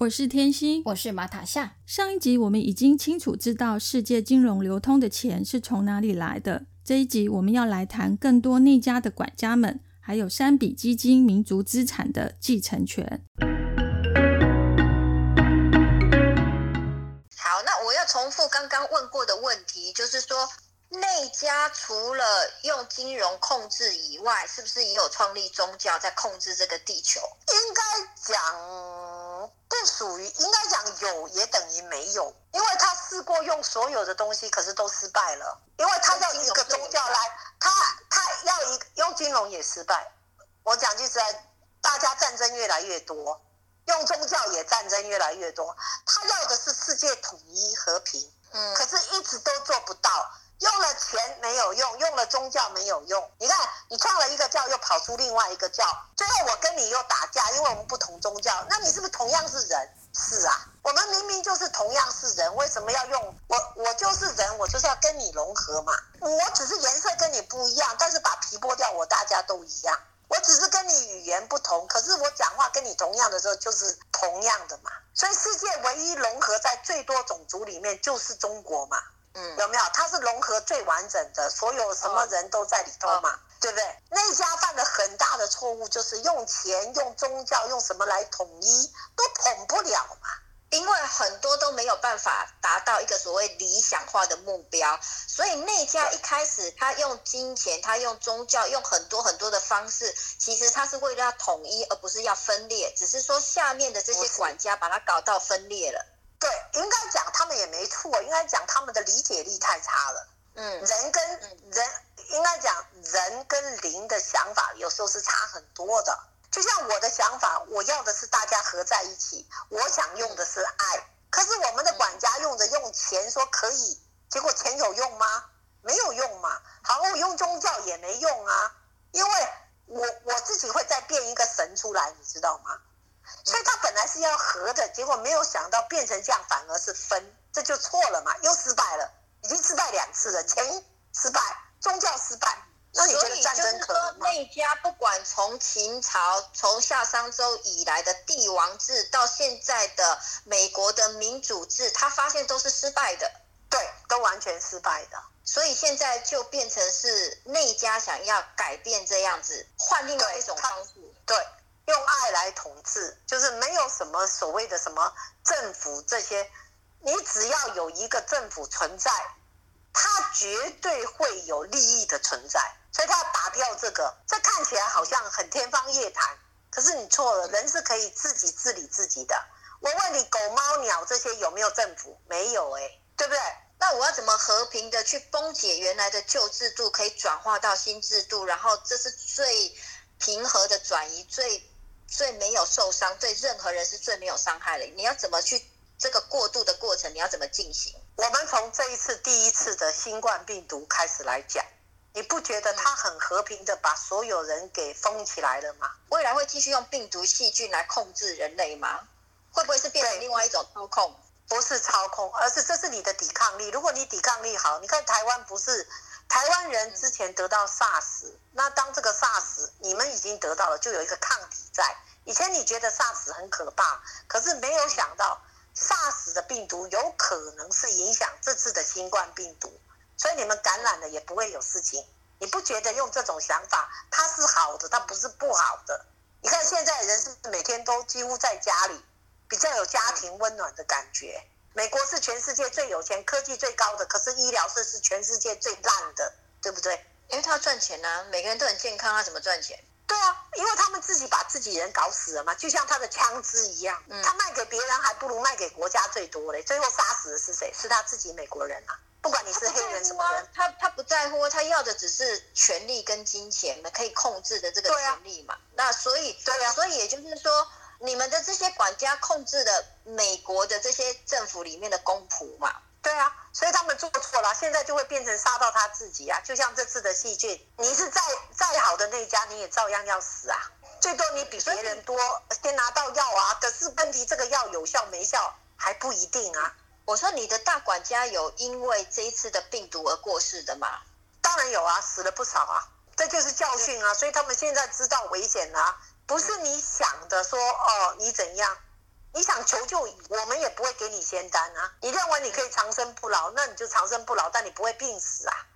我是天心，我是马塔夏。上一集我们已经清楚知道世界金融流通的钱是从哪里来的。这一集我们要来谈更多内家的管家们，还有三笔基金民族资产的继承权。好，那我要重复刚刚问过的问题，就是说。内家除了用金融控制以外，是不是也有创立宗教在控制这个地球？应该讲不属于，应该讲有也等于没有，因为他试过用所有的东西，可是都失败了。因为他要一个宗教来，他他要一用金融也失败。我讲句实在，大家战争越来越多，用宗教也战争越来越多。他要的是世界统一和平，嗯，可是一直都做不到。用了钱没有用，用了宗教没有用。你看，你创了一个教，又跑出另外一个教，最后我跟你又打架，因为我们不同宗教。那你是不是同样是人？是啊，我们明明就是同样是人，为什么要用我？我就是人，我就是要跟你融合嘛。我只是颜色跟你不一样，但是把皮剥掉，我大家都一样。我只是跟你语言不同，可是我讲话跟你同样的时候，就是同样的嘛。所以世界唯一融合在最多种族里面，就是中国嘛。有没有？它是融合最完整的，所有什么人都在里头嘛，对不对？那家犯了很大的错误就是用钱、用宗教、用什么来统一，都统不了嘛。因为很多都没有办法达到一个所谓理想化的目标，所以那家一开始他用金钱、他用宗教、用很多很多的方式，其实他是为了要统一，而不是要分裂。只是说下面的这些管家把他搞到分裂了。对，应该讲他们也没错，应该讲他们的理解力太差了。嗯，人跟人应该讲人跟灵的想法有时候是差很多的。就像我的想法，我要的是大家合在一起，我想用的是爱。可是我们的管家用着用钱说可以，结果钱有用吗？没有用嘛。好，我用宗教也没用啊，因为我我自己会再变一个神出来，你知道吗？所以他本来是要合的，结果没有想到变成这样，反而是分，这就错了嘛，又失败了，已经失败两次了，钱失败，宗教失败，那你觉得战争可能吗？内家不管从秦朝，从夏商周以来的帝王制，到现在的美国的民主制，他发现都是失败的，对，都完全失败的，所以现在就变成是内家想要改变这样子，换另外一种方式，对。用爱来统治，就是没有什么所谓的什么政府这些，你只要有一个政府存在，它绝对会有利益的存在，所以他要打掉这个。这看起来好像很天方夜谭，可是你错了，人是可以自己治理自己的。我问你，狗猫鸟这些有没有政府？没有哎，对不对？那我要怎么和平的去崩解原来的旧制度，可以转化到新制度？然后这是最平和的转移，最。最没有受伤，对任何人是最没有伤害的。你要怎么去这个过渡的过程？你要怎么进行？我们从这一次第一次的新冠病毒开始来讲，你不觉得它很和平的把所有人给封起来了吗？未来会继续用病毒细菌来控制人类吗？会不会是变成另外一种操控？不是操控，而是这是你的抵抗力。如果你抵抗力好，你看台湾不是台湾人之前得到 SARS，那当这个 SARS 你们已经得到了，就有一个抗体在。以前你觉得 SARS 很可怕，可是没有想到 SARS 的病毒有可能是影响这次的新冠病毒，所以你们感染了也不会有事情。你不觉得用这种想法它是好的，它不是不好的？你看现在人是每天都几乎在家里，比较有家庭温暖的感觉。美国是全世界最有钱、科技最高的，可是医疗设施全世界最烂的，对不对？因为他要赚钱呢，每个人都很健康，他怎么赚钱？对啊，因为他们自己把自己人搞死了嘛，就像他的枪支一样，他卖给别人还不如卖给国家最多嘞。最后杀死的是谁？是他自己美国人啊！不管你是黑人什么人，他他不在乎，他要的只是权力跟金钱的，可以控制的这个权利嘛。那所以，对啊，所以也就是说，你们的这些管家控制了美国的这些政府里面的公仆嘛？对啊，所以他们做错了，现在就会变成杀到他自己啊！就像这次的细菌，你是再再好的那家，你也照样要死啊！最多你比别人多先拿到药啊，可是问题这个药有效没效还不一定啊！我说你的大管家有因为这一次的病毒而过世的吗？当然有啊，死了不少啊，这就是教训啊！所以他们现在知道危险了，不是你想的说哦，你怎样？你想求救，我们也不会给你仙丹啊！你认为你可以长生不老，那你就长生不老，但你不会病死啊！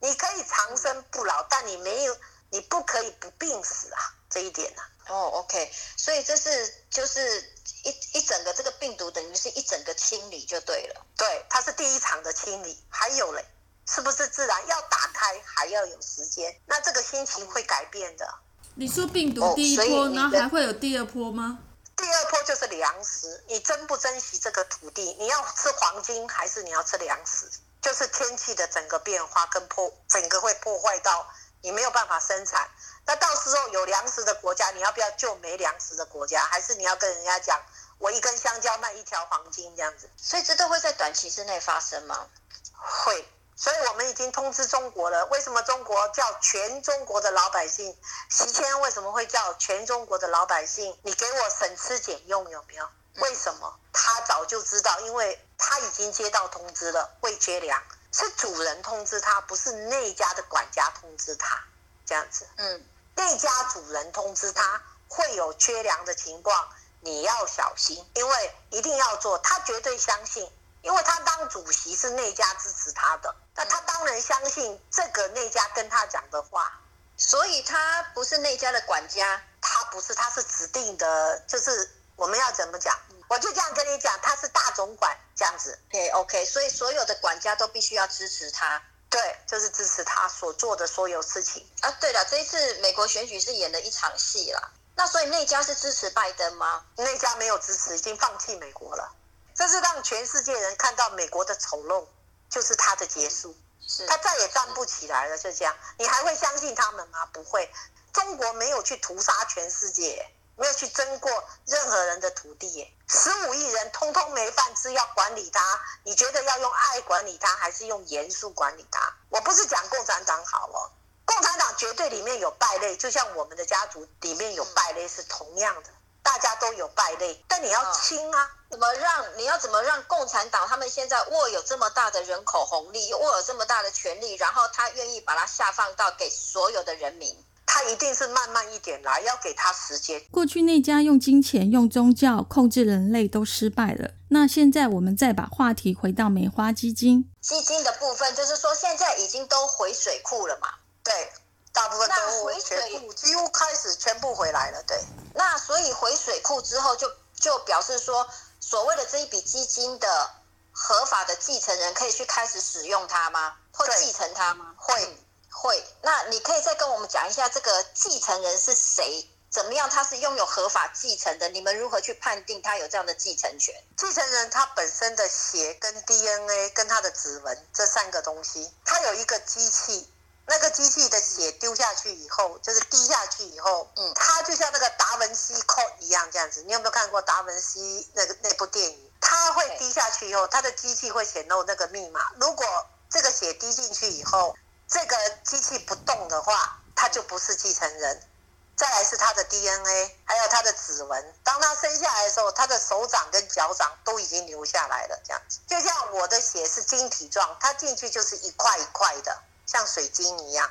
你可以长生不老，但你没有，你不可以不病死啊！这一点呢？哦，OK，所以这是就是一一整个这个病毒，等于是一整个清理就对了。对，它是第一场的清理，还有嘞，是不是自然要打开还要有时间？那这个心情会改变的。你说病毒第一波，然后还会有第二波吗？第二波就是粮食，你珍不珍惜这个土地？你要吃黄金还是你要吃粮食？就是天气的整个变化跟破，整个会破坏到你没有办法生产。那到时候有粮食的国家，你要不要救没粮食的国家？还是你要跟人家讲，我一根香蕉卖一条黄金这样子？所以这都会在短期之内发生吗？会。所以我们已经通知中国了。为什么中国叫全中国的老百姓？习谦为什么会叫全中国的老百姓？你给我省吃俭用有没有？为什么？他早就知道，因为他已经接到通知了，会缺粮，是主人通知他，不是那家的管家通知他，这样子。嗯，那家主人通知他会有缺粮的情况，你要小心，因为一定要做，他绝对相信。因为他当主席是内家支持他的，那他当然相信这个内家跟他讲的话，所以他不是内家的管家，他不是，他是指定的，就是我们要怎么讲，我就这样跟你讲，他是大总管这样子对，OK，所以所有的管家都必须要支持他，对，就是支持他所做的所有事情啊。对了，这一次美国选举是演了一场戏啦，那所以内家是支持拜登吗？内家没有支持，已经放弃美国了。这是让全世界人看到美国的丑陋，就是他的结束，是他再也站不起来了。就这样，你还会相信他们吗？不会。中国没有去屠杀全世界，没有去争过任何人的土地。十五亿人通通没饭吃，要管理他，你觉得要用爱管理他，还是用严肃管理他？我不是讲共产党好哦，共产党绝对里面有败类，就像我们的家族里面有败类是同样的。大家都有败类，但你要清啊！怎么让你要怎么让共产党他们现在握有这么大的人口红利，握有这么大的权利，然后他愿意把它下放到给所有的人民？他一定是慢慢一点来，要给他时间。过去那家用金钱、用宗教控制人类都失败了，那现在我们再把话题回到梅花基金。基金的部分就是说，现在已经都回水库了嘛？对。大部分都回全部，几乎开始全部回来了。对，那所以回水库之后，就就表示说，所谓的这一笔基金的合法的继承人可以去开始使用它吗？或继承它吗？会会。那你可以再跟我们讲一下，这个继承人是谁？怎么样？他是拥有合法继承的？你们如何去判定他有这样的继承权？继承人他本身的血跟 DNA 跟他的指纹这三个东西，他有一个机器。那个机器的血丢下去以后，就是滴下去以后，嗯，它就像那个达文西 code 一样这样子。你有没有看过达文西那个那部电影？它会滴下去以后，它的机器会显露那个密码。如果这个血滴进去以后，这个机器不动的话，它就不是继承人。再来是它的 DNA，还有它的指纹。当它生下来的时候，它的手掌跟脚掌都已经留下来了，这样子。就像我的血是晶体状，它进去就是一块一块的。像水晶一样，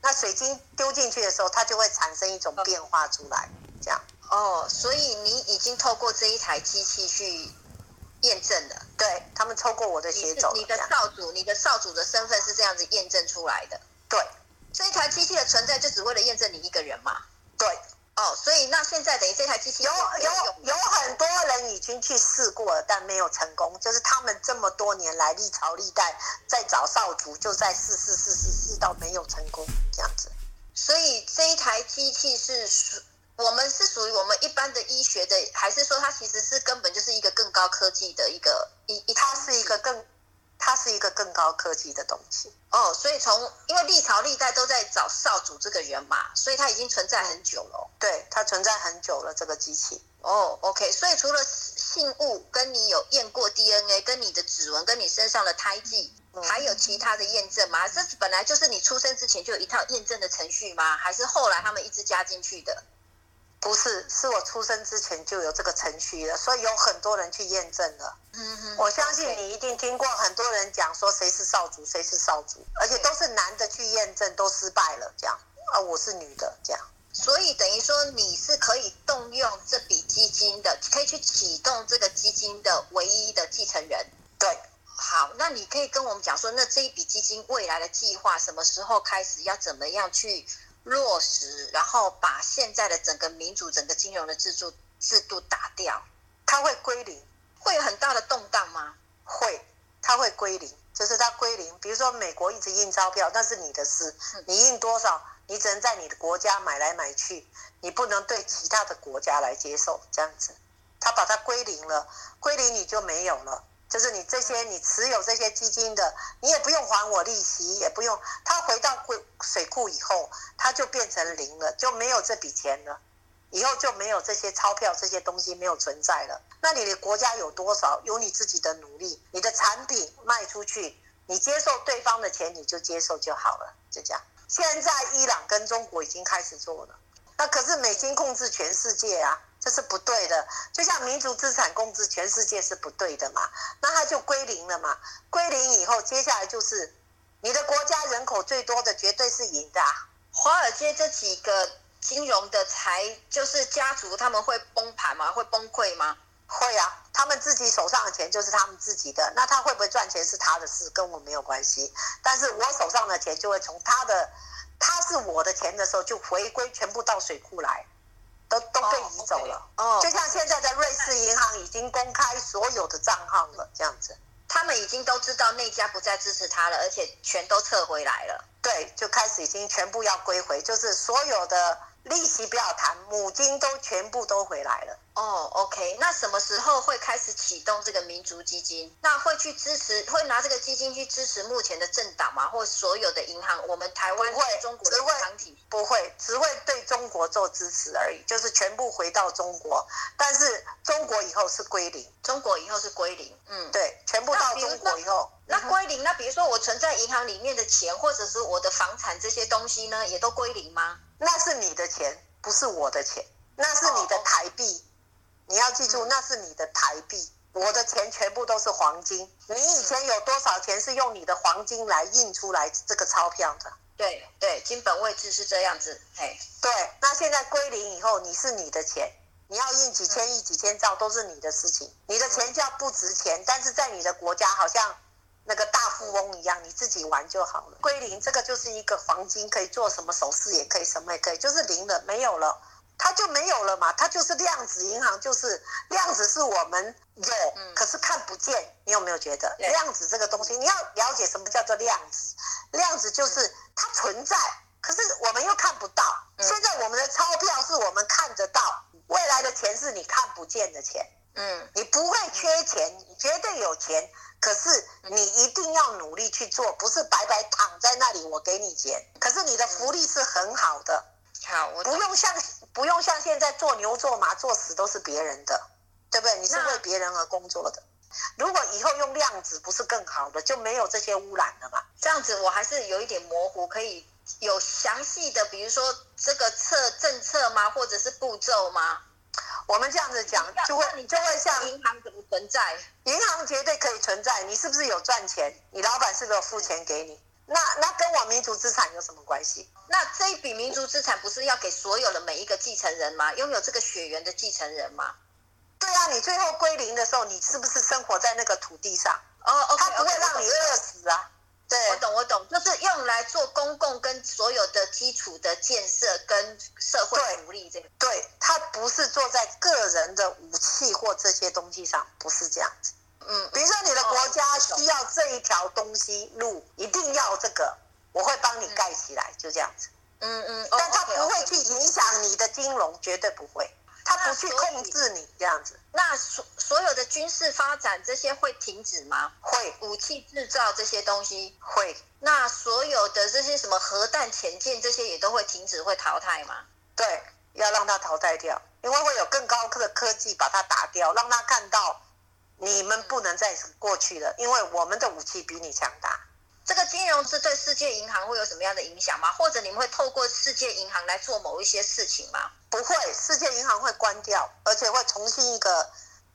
那水晶丢进去的时候，它就会产生一种变化出来，这样。哦，所以你已经透过这一台机器去验证了，对他们透过我的血走。你的少主，你的少主的身份是这样子验证出来的。对，这一台机器的存在就只为了验证你一个人嘛？对。哦，所以那现在等于这台机器有有有很多人已经去试过了，但没有成功。就是他们这么多年来历朝历代在找少主，就在试试试试试到没有成功这样子。所以这一台机器是属我们是属于我们一般的医学的，还是说它其实是根本就是一个更高科技的一个一一？它是一个更。它是一个更高科技的东西。哦，所以从因为历朝历代都在找少主这个人嘛，所以它已经存在很久了。对，它存在很久了，这个机器。哦，OK，所以除了信物跟你有验过 DNA，跟你的指纹，跟你身上的胎记，还有其他的验证吗？这本来就是你出生之前就有一套验证的程序吗？还是后来他们一直加进去的？不是，是我出生之前就有这个程序了，所以有很多人去验证了。嗯哼，我相信你一定听过很多人讲说谁是少主，谁是少主，而且都是男的去验证都失败了，这样啊，我是女的这样。所以等于说你是可以动用这笔基金的，可以去启动这个基金的唯一的继承人。对，好，那你可以跟我们讲说，那这一笔基金未来的计划什么时候开始，要怎么样去？落实，然后把现在的整个民主、整个金融的制度制度打掉，它会归零，会有很大的动荡吗？会，它会归零，就是它归零。比如说美国一直印钞票，那是你的事，你印多少，你只能在你的国家买来买去，你不能对其他的国家来接受这样子。它把它归零了，归零你就没有了。就是你这些，你持有这些基金的，你也不用还我利息，也不用。它回到柜水库以后，它就变成零了，就没有这笔钱了。以后就没有这些钞票，这些东西没有存在了。那你的国家有多少？有你自己的努力，你的产品卖出去，你接受对方的钱，你就接受就好了，就这样。现在伊朗跟中国已经开始做了，那可是美金控制全世界啊。这是不对的，就像民族资产控制全世界是不对的嘛，那它就归零了嘛。归零以后，接下来就是你的国家人口最多的绝对是赢的。华尔街这几个金融的财，就是家族他们会崩盘吗？会崩溃吗？会啊，他们自己手上的钱就是他们自己的，那他会不会赚钱是他的事，跟我没有关系。但是我手上的钱就会从他的，他是我的钱的时候就回归全部到水库来。都都被移走了，哦，就像现在的瑞士银行已经公开所有的账号了，这样子，他们已经都知道那家不再支持他了，而且全都撤回来了，对，就开始已经全部要归回，就是所有的。利息不要谈，母金都全部都回来了。哦，OK，那什么时候会开始启动这个民族基金？那会去支持，会拿这个基金去支持目前的政党吗？或所有的银行？我们台湾会中国的银行体不会，只会对中国做支持而已，就是全部回到中国。但是中国以后是归零，中国以后是归零。嗯，对，全部到中国以后，那归零，那比如说我存在银行里面的钱，或者是我的房产这些东西呢，也都归零吗？那是你的钱，不是我的钱，那是你的台币。你要记住，那是你的台币。我的钱全部都是黄金。你以前有多少钱是用你的黄金来印出来这个钞票的？对对，金本位制是这样子。哎，对。那现在归零以后，你是你的钱，你要印几千亿、几千兆都是你的事情。你的钱叫不值钱，但是在你的国家好像。那个大富翁一样，你自己玩就好了。归零，这个就是一个黄金，可以做什么首饰也可以，什么也可以，就是零了，没有了，它就没有了嘛。它就是量子银行，就是量子是我们有，可是看不见。你有没有觉得量子这个东西？你要了解什么叫做量子？量子就是它存在，可是我们又看不到。现在我们的钞票是我们看得到，未来的钱是你看不见的钱。嗯，你不会缺钱，你绝对有钱。可是你一定要努力去做，不是白白躺在那里我给你钱。可是你的福利是很好的，好，我不用像不用像现在做牛做马做死都是别人的，对不对？你是为别人而工作的。如果以后用量子不是更好的，就没有这些污染了嘛？这样子我还是有一点模糊，可以有详细的，比如说这个策政策吗，或者是步骤吗？我们这样子讲，就会你就会像银行怎么存在？银行绝对可以存在。你是不是有赚钱？你老板是不是有付钱给你？那那跟我民族资产有什么关系？那这一笔民族资产不是要给所有的每一个继承人吗？拥有这个血缘的继承人吗？对啊，你最后归零的时候，你是不是生活在那个土地上？哦，他不会让你饿死啊。我懂，我懂，就是用来做公共跟所有的基础的建设跟社会福利这个。对，它不是做在个人的武器或这些东西上，不是这样子。嗯，比如说你的国家需要这一条东西路，一定要这个，我会帮你盖起来，就这样子。嗯嗯，但它不会去影响你的金融，绝对不会。他不去控制你这样子。那所所有的军事发展这些会停止吗？会，武器制造这些东西会。那所有的这些什么核弹潜舰这些也都会停止，会淘汰吗？对，要让它淘汰掉，因为会有更高科的科技把它打掉，让他看到你们不能再过去了，因为我们的武器比你强大。这个金融是对世界银行会有什么样的影响吗？或者你们会透过世界银行来做某一些事情吗？不会，世界银行会关掉，而且会重新一个。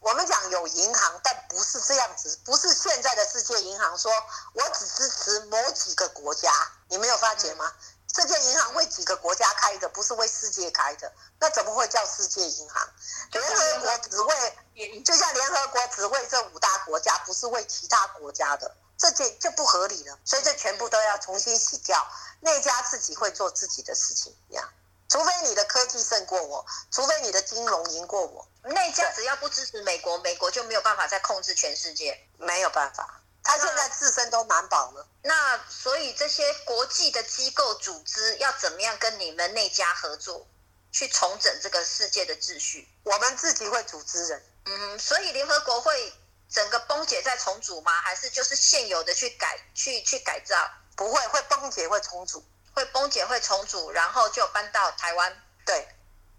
我们讲有银行，但不是这样子，不是现在的世界银行说我只支持某几个国家，你没有发觉吗？世界银行为几个国家开的，不是为世界开的，那怎么会叫世界银行？联合国只为，就像联合国只为这五大国家，不是为其他国家的。这就就不合理了，所以这全部都要重新洗掉。那家自己会做自己的事情，这样。除非你的科技胜过我，除非你的金融赢过我，那家只要不支持美国，美国就没有办法再控制全世界，没有办法。他现在自身都难保了。那所以这些国际的机构组织要怎么样跟你们那家合作，去重整这个世界的秩序？我们自己会组织人。嗯，所以联合国会。整个崩解再重组吗？还是就是现有的去改去去改造？不会，会崩解会重组，会崩解会重组，然后就搬到台湾。对，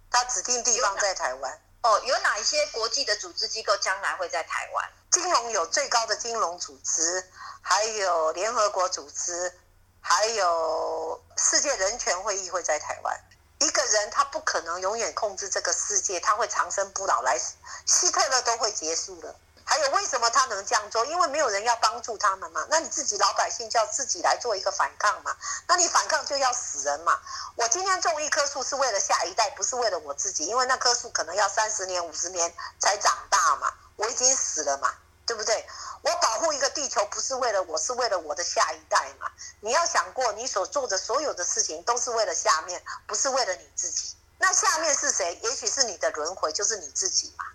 它指定地方在台湾。哦，有哪一些国际的组织机构将来会在台湾？金融有最高的金融组织，还有联合国组织，还有世界人权会议会在台湾。一个人他不可能永远控制这个世界，他会长生不老，来希特勒都会结束的。还有为什么他能这样做？因为没有人要帮助他们嘛。那你自己老百姓就要自己来做一个反抗嘛。那你反抗就要死人嘛。我今天种一棵树是为了下一代，不是为了我自己，因为那棵树可能要三十年、五十年才长大嘛。我已经死了嘛，对不对？我保护一个地球不是为了我，是为了我的下一代嘛。你要想过，你所做的所有的事情都是为了下面，不是为了你自己。那下面是谁？也许是你的轮回，就是你自己嘛。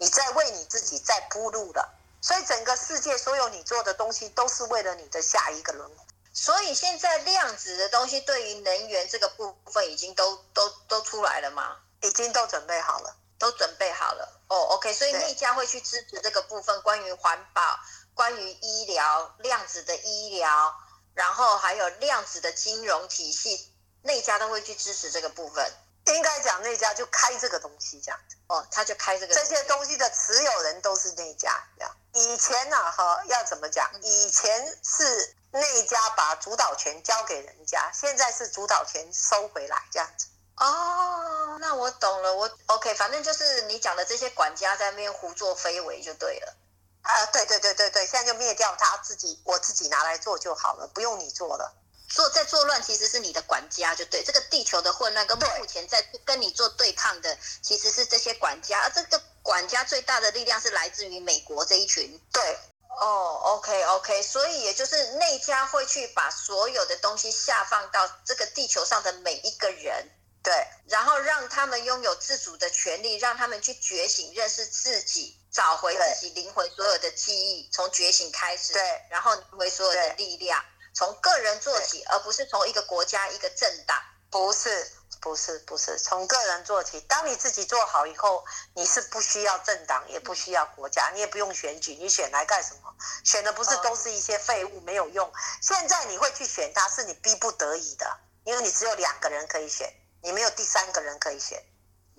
你在为你自己在铺路了，所以整个世界所有你做的东西都是为了你的下一个轮回。所以现在量子的东西对于能源这个部分已经都都都出来了吗？已经都准备好了，都准备好了。哦，OK，所以那家会去支持这个部分，关于环保、关于医疗、量子的医疗，然后还有量子的金融体系，那家都会去支持这个部分。应该讲那家就开这个东西这样子哦，他就开这个这些东西的持有人都是那家这样。以前呢，哈要怎么讲？以前是那家把主导权交给人家，现在是主导权收回来这样子。哦，那我懂了，我 OK，反正就是你讲的这些管家在那边胡作非为就对了。啊，对对对对对，现在就灭掉他自己，我自己拿来做就好了，不用你做了。做在作乱其实是你的管家，就对这个地球的混乱跟目前在跟你做对抗的其实是这些管家，而这个管家最大的力量是来自于美国这一群。对，哦，OK OK，所以也就是内家会去把所有的东西下放到这个地球上的每一个人，对，然后让他们拥有自主的权利，让他们去觉醒，认识自己，找回自己灵魂所有的记忆，从觉醒开始，对，然后回所有的力量。从个人做起，而不是从一个国家、一个政党。不是，不是，不是从个人做起。当你自己做好以后，你是不需要政党，也不需要国家，你也不用选举。你选来干什么？选的不是都是一些废物，没有用。现在你会去选他，是你逼不得已的，因为你只有两个人可以选，你没有第三个人可以选。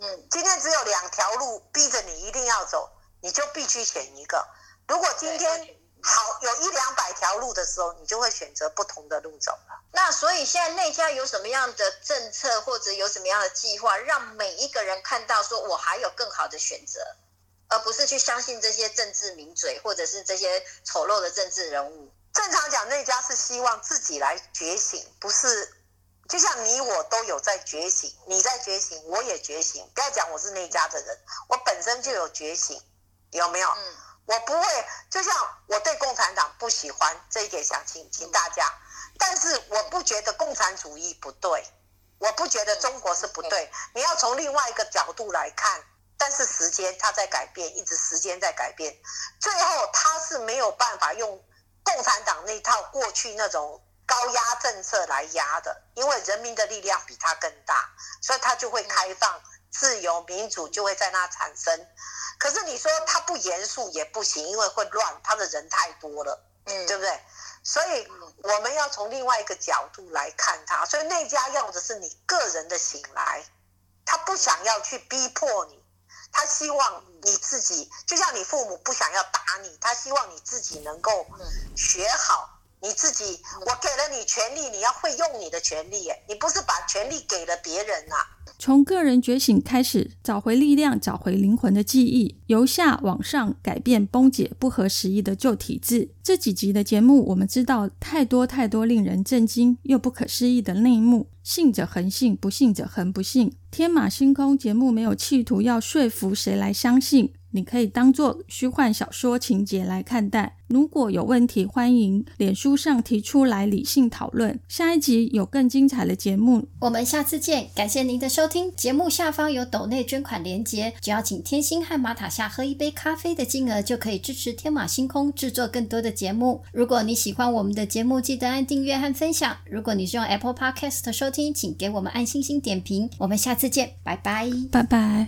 嗯，今天只有两条路逼着你一定要走，你就必须选一个。如果今天。好，有一两百条路的时候，你就会选择不同的路走了。那所以现在内家有什么样的政策，或者有什么样的计划，让每一个人看到说我还有更好的选择，而不是去相信这些政治名嘴，或者是这些丑陋的政治人物。正常讲，内家是希望自己来觉醒，不是就像你我都有在觉醒，你在觉醒，我也觉醒。不要讲我是内家的人，我本身就有觉醒，有没有？嗯。我不会，就像我对共产党不喜欢这一点，想请请大家。但是我不觉得共产主义不对，我不觉得中国是不对。你要从另外一个角度来看，但是时间它在改变，一直时间在改变，最后他是没有办法用共产党那套过去那种高压政策来压的，因为人民的力量比他更大，所以他就会开放自由、民主就会在那产生。可是你说他不严肃也不行，因为会乱，他的人太多了，嗯，对不对？所以我们要从另外一个角度来看他。所以内家要的是你个人的醒来，他不想要去逼迫你，他希望你自己，就像你父母不想要打你，他希望你自己能够学好。你自己，我给了你权利，你要会用你的权利。你不是把权利给了别人呐？从个人觉醒开始，找回力量，找回灵魂的记忆，由下往上改变崩解不合时宜的旧体制。这几集的节目，我们知道太多太多令人震惊又不可思议的内幕。信者恒信，不信者恒不信。天马星空节目没有企图要说服谁来相信。你可以当做虚幻小说情节来看待。如果有问题，欢迎脸书上提出来理性讨论。下一集有更精彩的节目，我们下次见。感谢您的收听。节目下方有抖内捐款连结，只要请天星和马塔夏喝一杯咖啡的金额，就可以支持天马星空制作更多的节目。如果你喜欢我们的节目，记得按订阅和分享。如果你是用 Apple Podcast 收听，请给我们按星星点评。我们下次见，拜拜，拜拜。